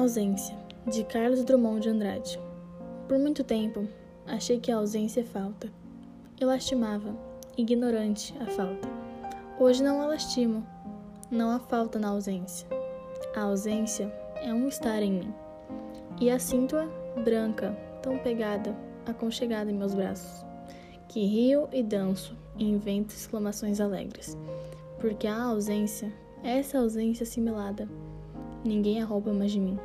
ausência, de Carlos Drummond de Andrade. Por muito tempo, achei que a ausência é falta. Eu lastimava, ignorante, a falta. Hoje não a lastimo. Não há falta na ausência. A ausência é um estar em mim. E a sinto-a branca, tão pegada, aconchegada em meus braços, que rio e danço e invento exclamações alegres. Porque a ausência, essa ausência assimilada, ninguém a rouba mais de mim.